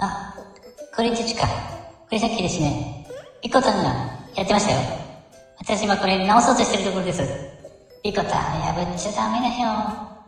あ、これ父か。これさっきですね、ピコタンがやってましたよ。私今これ直そうとしてるところです。ピコタン破っちゃダメだよ。